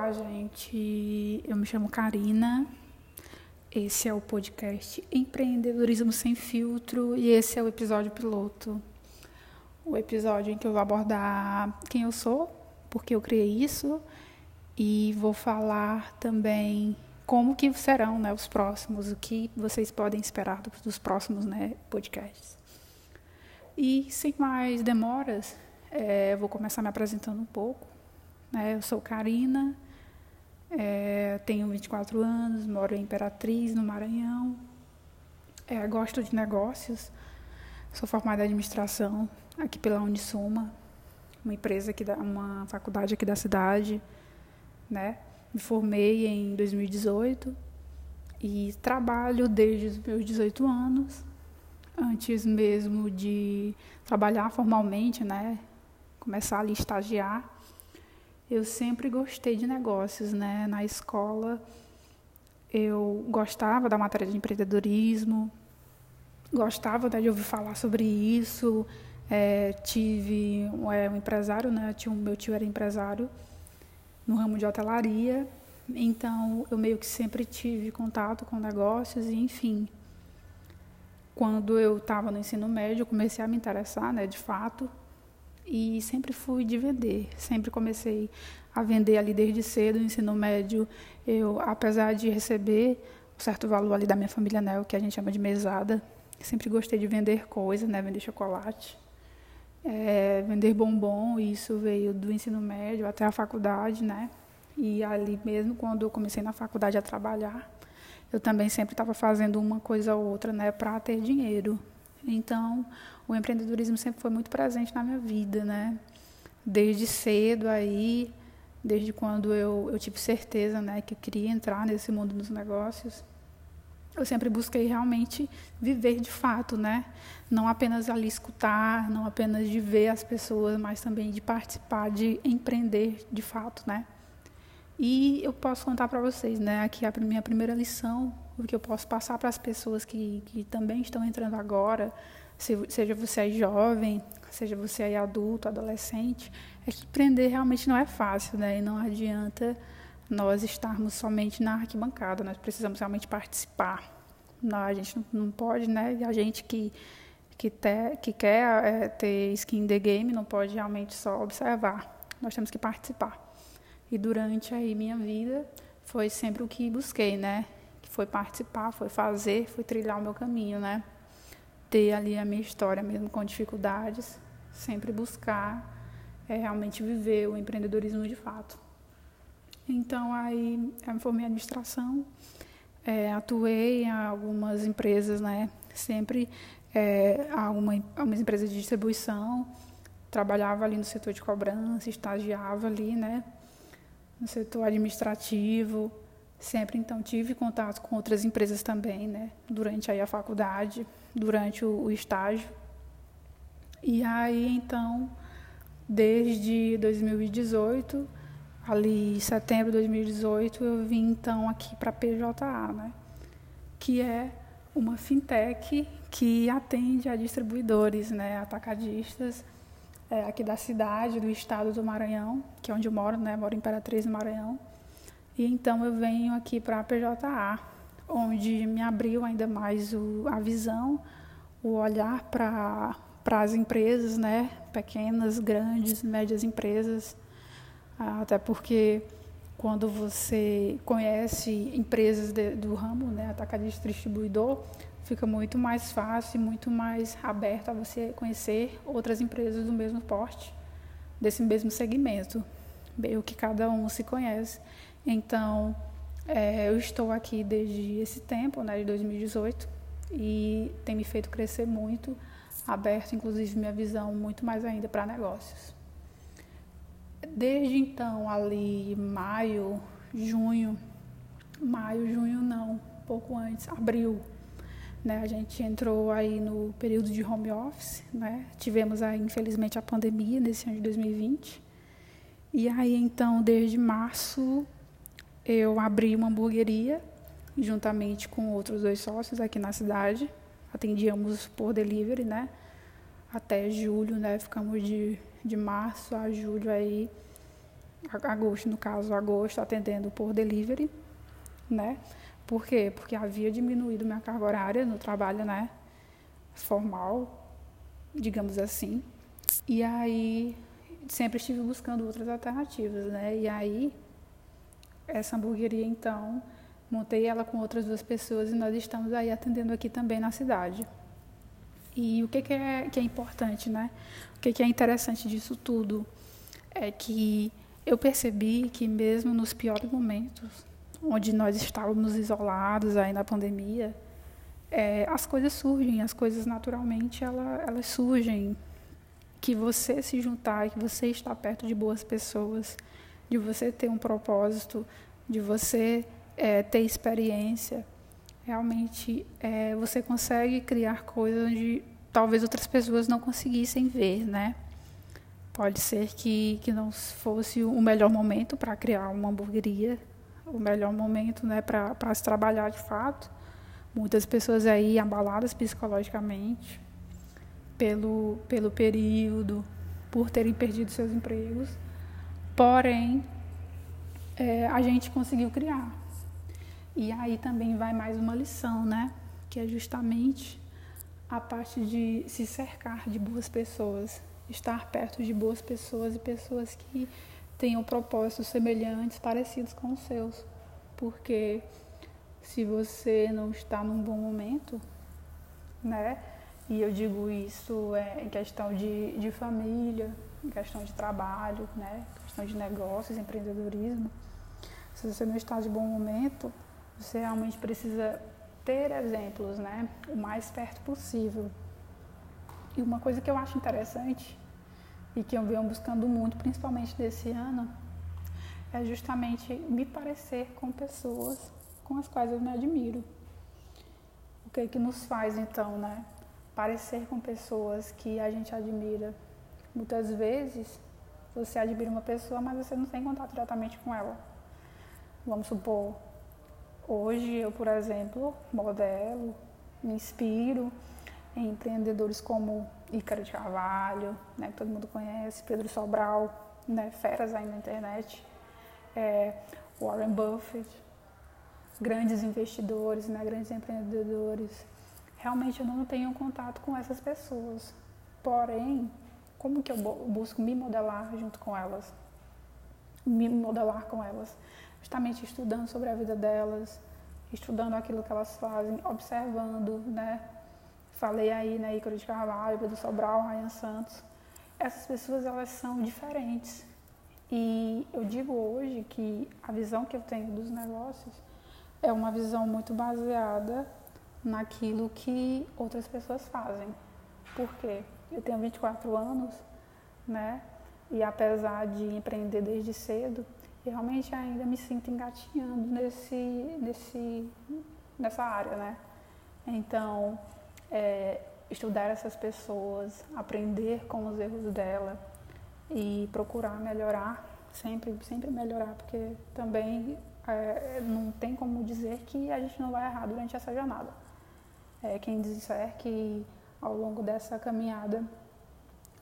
Olá, gente. Eu me chamo Karina. Esse é o podcast Empreendedorismo Sem Filtro e esse é o episódio piloto. O episódio em que eu vou abordar quem eu sou, porque eu criei isso e vou falar também como que serão né, os próximos, o que vocês podem esperar dos próximos né, podcasts. E sem mais demoras, é, vou começar me apresentando um pouco. Né? Eu sou Karina, é, tenho 24 anos, moro em Imperatriz, no Maranhão. É, gosto de negócios, sou formada em administração aqui pela Unisuma, uma empresa aqui da, uma faculdade aqui da cidade, né? Me formei em 2018 e trabalho desde os meus 18 anos, antes mesmo de trabalhar formalmente, né? Começar a estagiar eu sempre gostei de negócios, né? Na escola eu gostava da matéria de empreendedorismo, gostava né, de ouvir falar sobre isso. É, tive é, um empresário, né? Tinha, meu tio era empresário no ramo de hotelaria, então eu meio que sempre tive contato com negócios e enfim. Quando eu estava no ensino médio, comecei a me interessar, né, de fato, e sempre fui de vender. Sempre comecei a vender ali desde cedo, no ensino médio. Eu, apesar de receber um certo valor ali da minha família, né, o que a gente chama de mesada, sempre gostei de vender coisas, né, vender chocolate, é, vender bombom. Isso veio do ensino médio até a faculdade, né? E ali mesmo, quando eu comecei na faculdade a trabalhar, eu também sempre estava fazendo uma coisa ou outra, né, para ter dinheiro. Então, o empreendedorismo sempre foi muito presente na minha vida, né? Desde cedo aí, desde quando eu, eu tive certeza, né, que eu queria entrar nesse mundo dos negócios, eu sempre busquei realmente viver de fato, né? Não apenas ali escutar, não apenas de ver as pessoas, mas também de participar, de empreender de fato, né? E eu posso contar para vocês, né? Aqui a minha primeira lição, o que eu posso passar para as pessoas que, que também estão entrando agora, seja você é jovem, seja você é adulto, adolescente, é que empreender realmente não é fácil, né? E não adianta nós estarmos somente na arquibancada, nós precisamos realmente participar. Não, a gente não, não pode, né? A gente que que, te, que quer é, ter skin in the game não pode realmente só observar. Nós temos que participar. E durante aí minha vida foi sempre o que busquei, né? Foi participar, foi fazer, foi trilhar o meu caminho, né? Ter ali a minha história mesmo com dificuldades, sempre buscar é, realmente viver o empreendedorismo de fato. Então aí eu me formei em administração, é, atuei em algumas empresas, né? Sempre é, alguma, algumas empresas de distribuição, trabalhava ali no setor de cobrança, estagiava ali, né? No setor administrativo, Sempre então tive contato com outras empresas também, né? Durante aí a faculdade, durante o, o estágio. E aí então, desde 2018, ali em setembro de 2018, eu vim então aqui para a PJA, né? Que é uma fintech que atende a distribuidores, né, atacadistas é, aqui da cidade, do estado do Maranhão, que é onde eu moro, né? Moro em Imperatriz, no Maranhão. E então eu venho aqui para a PJA, onde me abriu ainda mais o, a visão, o olhar para as empresas, né? pequenas, grandes, médias empresas, até porque quando você conhece empresas de, do ramo, né, atacadista distribuidor, fica muito mais fácil, muito mais aberto a você conhecer outras empresas do mesmo porte, desse mesmo segmento, meio que cada um se conhece. Então, é, eu estou aqui desde esse tempo, né, de 2018, e tem me feito crescer muito, aberto inclusive minha visão muito mais ainda para negócios. Desde então, ali maio, junho, maio, junho não, pouco antes, abril, né, a gente entrou aí no período de home office, né, tivemos aí infelizmente a pandemia nesse ano de 2020, e aí então desde março eu abri uma hamburgueria juntamente com outros dois sócios aqui na cidade. Atendíamos por delivery, né? Até julho, né? Ficamos de, de março a julho aí agosto, no caso, agosto, atendendo por delivery, né? Por quê? Porque havia diminuído minha carga horária no trabalho, né? Formal, digamos assim. E aí, sempre estive buscando outras alternativas, né? E aí, essa hamburgueria, então, montei ela com outras duas pessoas e nós estamos aí atendendo aqui também na cidade. E o que, que, é, que é importante, né? O que, que é interessante disso tudo é que eu percebi que mesmo nos piores momentos, onde nós estávamos isolados aí na pandemia, é, as coisas surgem, as coisas naturalmente ela, elas surgem. Que você se juntar, que você estar perto de boas pessoas, de você ter um propósito, de você é, ter experiência, realmente é, você consegue criar coisas onde talvez outras pessoas não conseguissem ver, né? Pode ser que, que não fosse o melhor momento para criar uma hamburgueria, o melhor momento né, para se trabalhar de fato. Muitas pessoas aí abaladas psicologicamente pelo, pelo período, por terem perdido seus empregos. Porém, é, a gente conseguiu criar. E aí também vai mais uma lição, né? Que é justamente a parte de se cercar de boas pessoas, estar perto de boas pessoas e pessoas que tenham propósitos semelhantes, parecidos com os seus. Porque se você não está num bom momento, né? E eu digo isso é, em questão de, de família, em questão de trabalho, né? questão de negócios, empreendedorismo. Se você não está de bom momento, você realmente precisa ter exemplos, né? O mais perto possível. E uma coisa que eu acho interessante e que eu venho buscando muito, principalmente desse ano, é justamente me parecer com pessoas com as quais eu me admiro. O que é que nos faz então, né? Parecer com pessoas que a gente admira. Muitas vezes você admira uma pessoa, mas você não tem contato diretamente com ela. Vamos supor, Hoje eu, por exemplo, modelo, me inspiro em empreendedores como Ícaro de Carvalho, né, que todo mundo conhece, Pedro Sobral, né, feras aí na internet, é, Warren Buffett, grandes investidores, né, grandes empreendedores. Realmente eu não tenho contato com essas pessoas. Porém, como que eu busco me modelar junto com elas? Me modelar com elas justamente estudando sobre a vida delas, estudando aquilo que elas fazem, observando, né? Falei aí, né, Ícaro de Carvalho, Pedro Sobral, Ryan Santos. Essas pessoas, elas são diferentes. E eu digo hoje que a visão que eu tenho dos negócios é uma visão muito baseada naquilo que outras pessoas fazem. Por quê? Eu tenho 24 anos, né? E apesar de empreender desde cedo, realmente ainda me sinto engatinhando nesse, nesse, nessa área, né? Então, é, estudar essas pessoas, aprender com os erros dela e procurar melhorar, sempre, sempre melhorar, porque também é, não tem como dizer que a gente não vai errar durante essa jornada. É, quem disser que ao longo dessa caminhada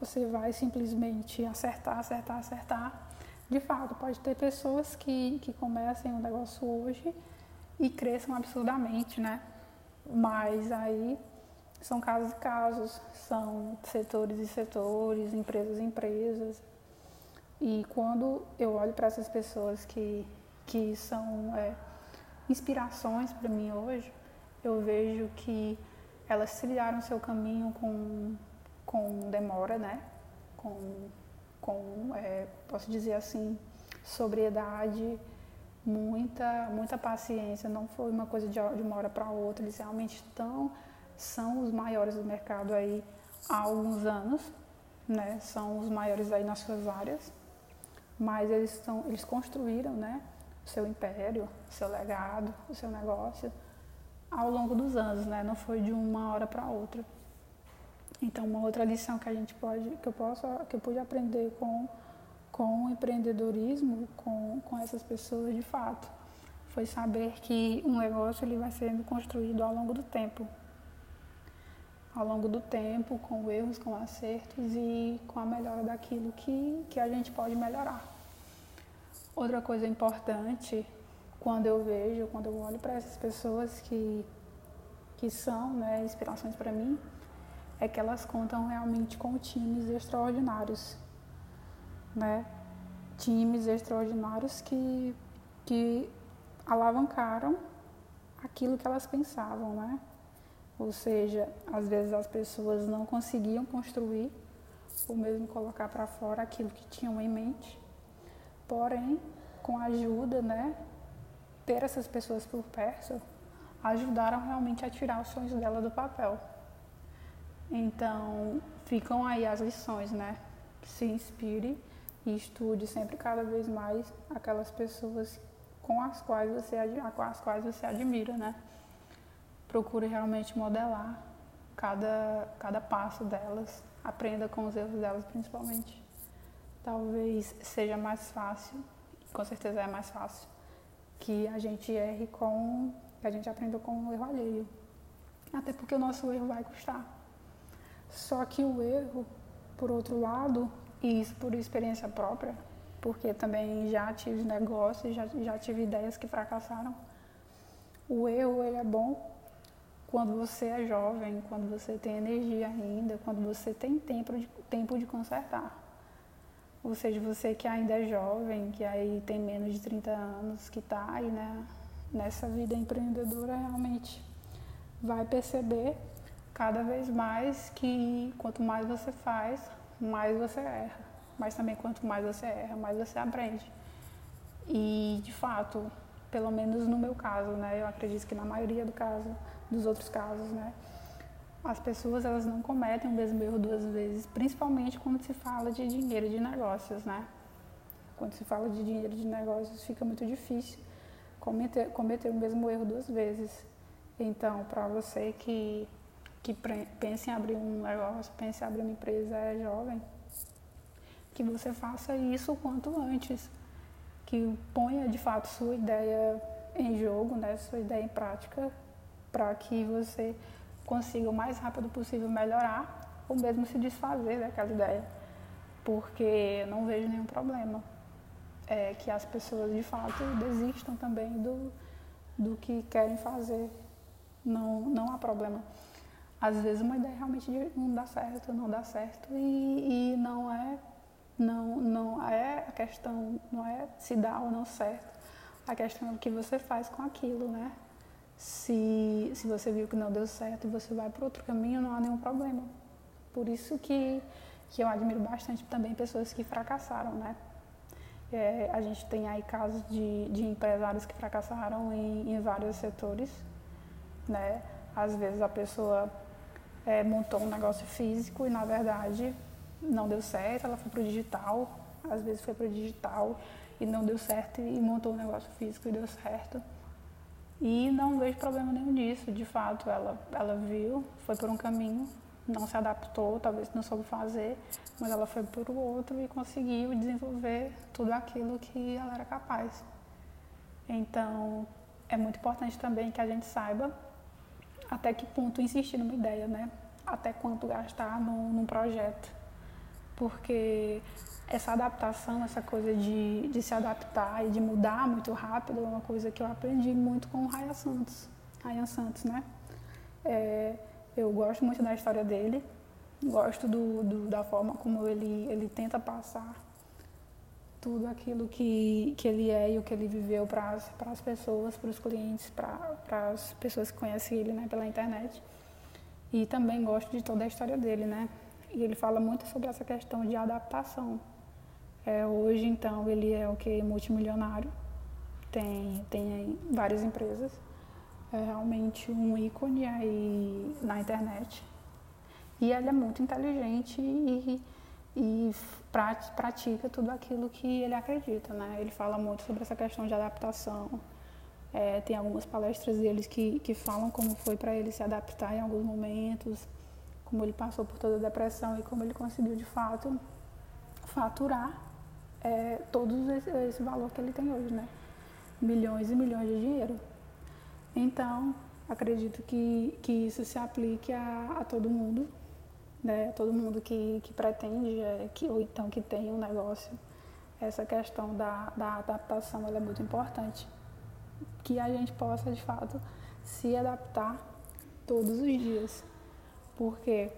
você vai simplesmente acertar, acertar, acertar, de fato, pode ter pessoas que, que comecem um negócio hoje e cresçam absurdamente, né? Mas aí são casos e casos, são setores e setores, empresas e empresas. E quando eu olho para essas pessoas que, que são é, inspirações para mim hoje, eu vejo que elas trilharam seu caminho com, com demora, né? Com com, é, posso dizer assim, sobriedade, muita, muita paciência. Não foi uma coisa de, de uma hora para outra. Eles realmente estão, são os maiores do mercado aí há alguns anos, né? São os maiores aí nas suas áreas. Mas eles, estão, eles construíram, né? O seu império, o seu legado, o seu negócio ao longo dos anos, né? Não foi de uma hora para outra. Então, uma outra lição que a gente pode, que eu posso, que eu pude aprender com com o empreendedorismo, com, com essas pessoas de fato, foi saber que um negócio ele vai sendo construído ao longo do tempo. Ao longo do tempo, com erros, com acertos e com a melhora daquilo que, que a gente pode melhorar. outra coisa importante quando eu vejo, quando eu olho para essas pessoas que, que são né, inspirações para mim, é que elas contam realmente com times extraordinários, né? Times extraordinários que, que alavancaram aquilo que elas pensavam, né? Ou seja, às vezes as pessoas não conseguiam construir ou mesmo colocar para fora aquilo que tinham em mente, porém, com a ajuda, né, ter essas pessoas por perto ajudaram realmente a tirar os sonhos dela do papel. Então, ficam aí as lições, né? Se inspire e estude sempre cada vez mais aquelas pessoas com as quais você, com as quais você admira, né? Procure realmente modelar cada, cada passo delas, aprenda com os erros delas principalmente. Talvez seja mais fácil, com certeza é mais fácil, que a gente erre com, que a gente aprenda com o erro alheio. Até porque o nosso erro vai custar. Só que o erro, por outro lado, e isso por experiência própria, porque também já tive negócios, já, já tive ideias que fracassaram. O erro ele é bom quando você é jovem, quando você tem energia ainda, quando você tem tempo de, tempo de consertar. Ou seja, você que ainda é jovem, que aí tem menos de 30 anos, que está aí né, nessa vida empreendedora, realmente vai perceber cada vez mais que quanto mais você faz, mais você erra. Mas também quanto mais você erra, mais você aprende. E de fato, pelo menos no meu caso, né, eu acredito que na maioria do caso, dos outros casos, né, as pessoas elas não cometem o mesmo erro duas vezes, principalmente quando se fala de dinheiro de negócios, né? Quando se fala de dinheiro de negócios, fica muito difícil cometer, cometer o mesmo erro duas vezes. Então, para você que, que pensa em abrir um negócio, pensa em abrir uma empresa, é jovem, que você faça isso o quanto antes. Que ponha de fato sua ideia em jogo, né, sua ideia em prática, para que você consiga o mais rápido possível melhorar ou mesmo se desfazer daquela ideia, porque não vejo nenhum problema. É que as pessoas de fato desistam também do, do que querem fazer. Não, não há problema. Às vezes uma ideia realmente não dá certo, não dá certo e, e não é não, não é a questão, não é se dá ou não certo. A questão é o que você faz com aquilo, né? Se, se você viu que não deu certo e você vai para outro caminho, não há nenhum problema. Por isso que, que eu admiro bastante também pessoas que fracassaram, né? É, a gente tem aí casos de, de empresários que fracassaram em, em vários setores, né? Às vezes a pessoa é, montou um negócio físico e na verdade não deu certo, ela foi para o digital, às vezes foi para o digital e não deu certo e montou um negócio físico e deu certo. E não vejo problema nenhum nisso, de fato, ela, ela viu, foi por um caminho, não se adaptou, talvez não soube fazer, mas ela foi por outro e conseguiu desenvolver tudo aquilo que ela era capaz. Então, é muito importante também que a gente saiba até que ponto insistir numa ideia, né? Até quanto gastar num, num projeto. Porque essa adaptação, essa coisa de, de se adaptar e de mudar muito rápido é uma coisa que eu aprendi muito com o Ryan Santos. Ryan Santos, né? É, eu gosto muito da história dele, gosto do, do, da forma como ele, ele tenta passar tudo aquilo que, que ele é e o que ele viveu para as pessoas, para os clientes, para as pessoas que conhecem ele né, pela internet. E também gosto de toda a história dele, né? E ele fala muito sobre essa questão de adaptação. É, hoje, então, ele é o que? Multimilionário, tem, tem várias empresas, é realmente um ícone aí na internet. E ele é muito inteligente e, e pratica tudo aquilo que ele acredita, né? Ele fala muito sobre essa questão de adaptação. É, tem algumas palestras deles que, que falam como foi para ele se adaptar em alguns momentos, como ele passou por toda a depressão e como ele conseguiu de fato faturar é, todo esse, esse, valor que ele tem hoje, né? Milhões e milhões de dinheiro. Então, acredito que, que isso se aplique a, a todo mundo, né? Todo mundo que, que pretende, é, que, ou então que tem um negócio. essa questão da, da adaptação é muito importante. Que a gente possa, de fato, se adaptar todos os dias. Por quê?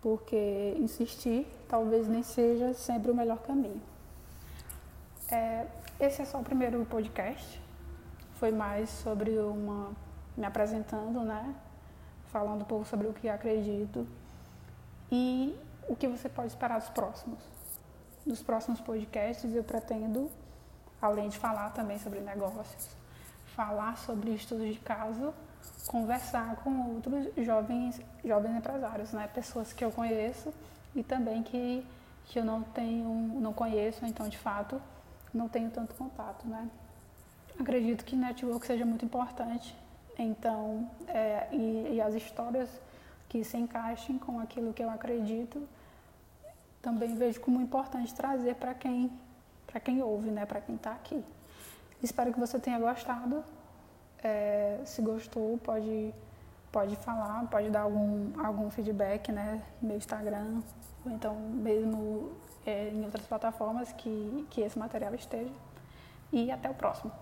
Porque insistir talvez nem seja sempre o melhor caminho. É, esse é só o primeiro podcast. Foi mais sobre uma. me apresentando, né? Falando um pouco sobre o que acredito e o que você pode esperar dos próximos. Nos próximos podcasts eu pretendo, além de falar também sobre negócios, falar sobre estudos de caso, conversar com outros jovens, jovens empresários, né? Pessoas que eu conheço e também que, que eu não tenho, não conheço, então de fato não tenho tanto contato, né? Acredito que network seja muito importante, então, é, e, e as histórias que se encaixem com aquilo que eu acredito, também vejo como importante trazer para quem, para quem ouve, né, para quem está aqui. Espero que você tenha gostado. É, se gostou, pode, pode falar, pode dar algum, algum feedback né, no meu Instagram, ou então mesmo é, em outras plataformas que, que esse material esteja. E até o próximo.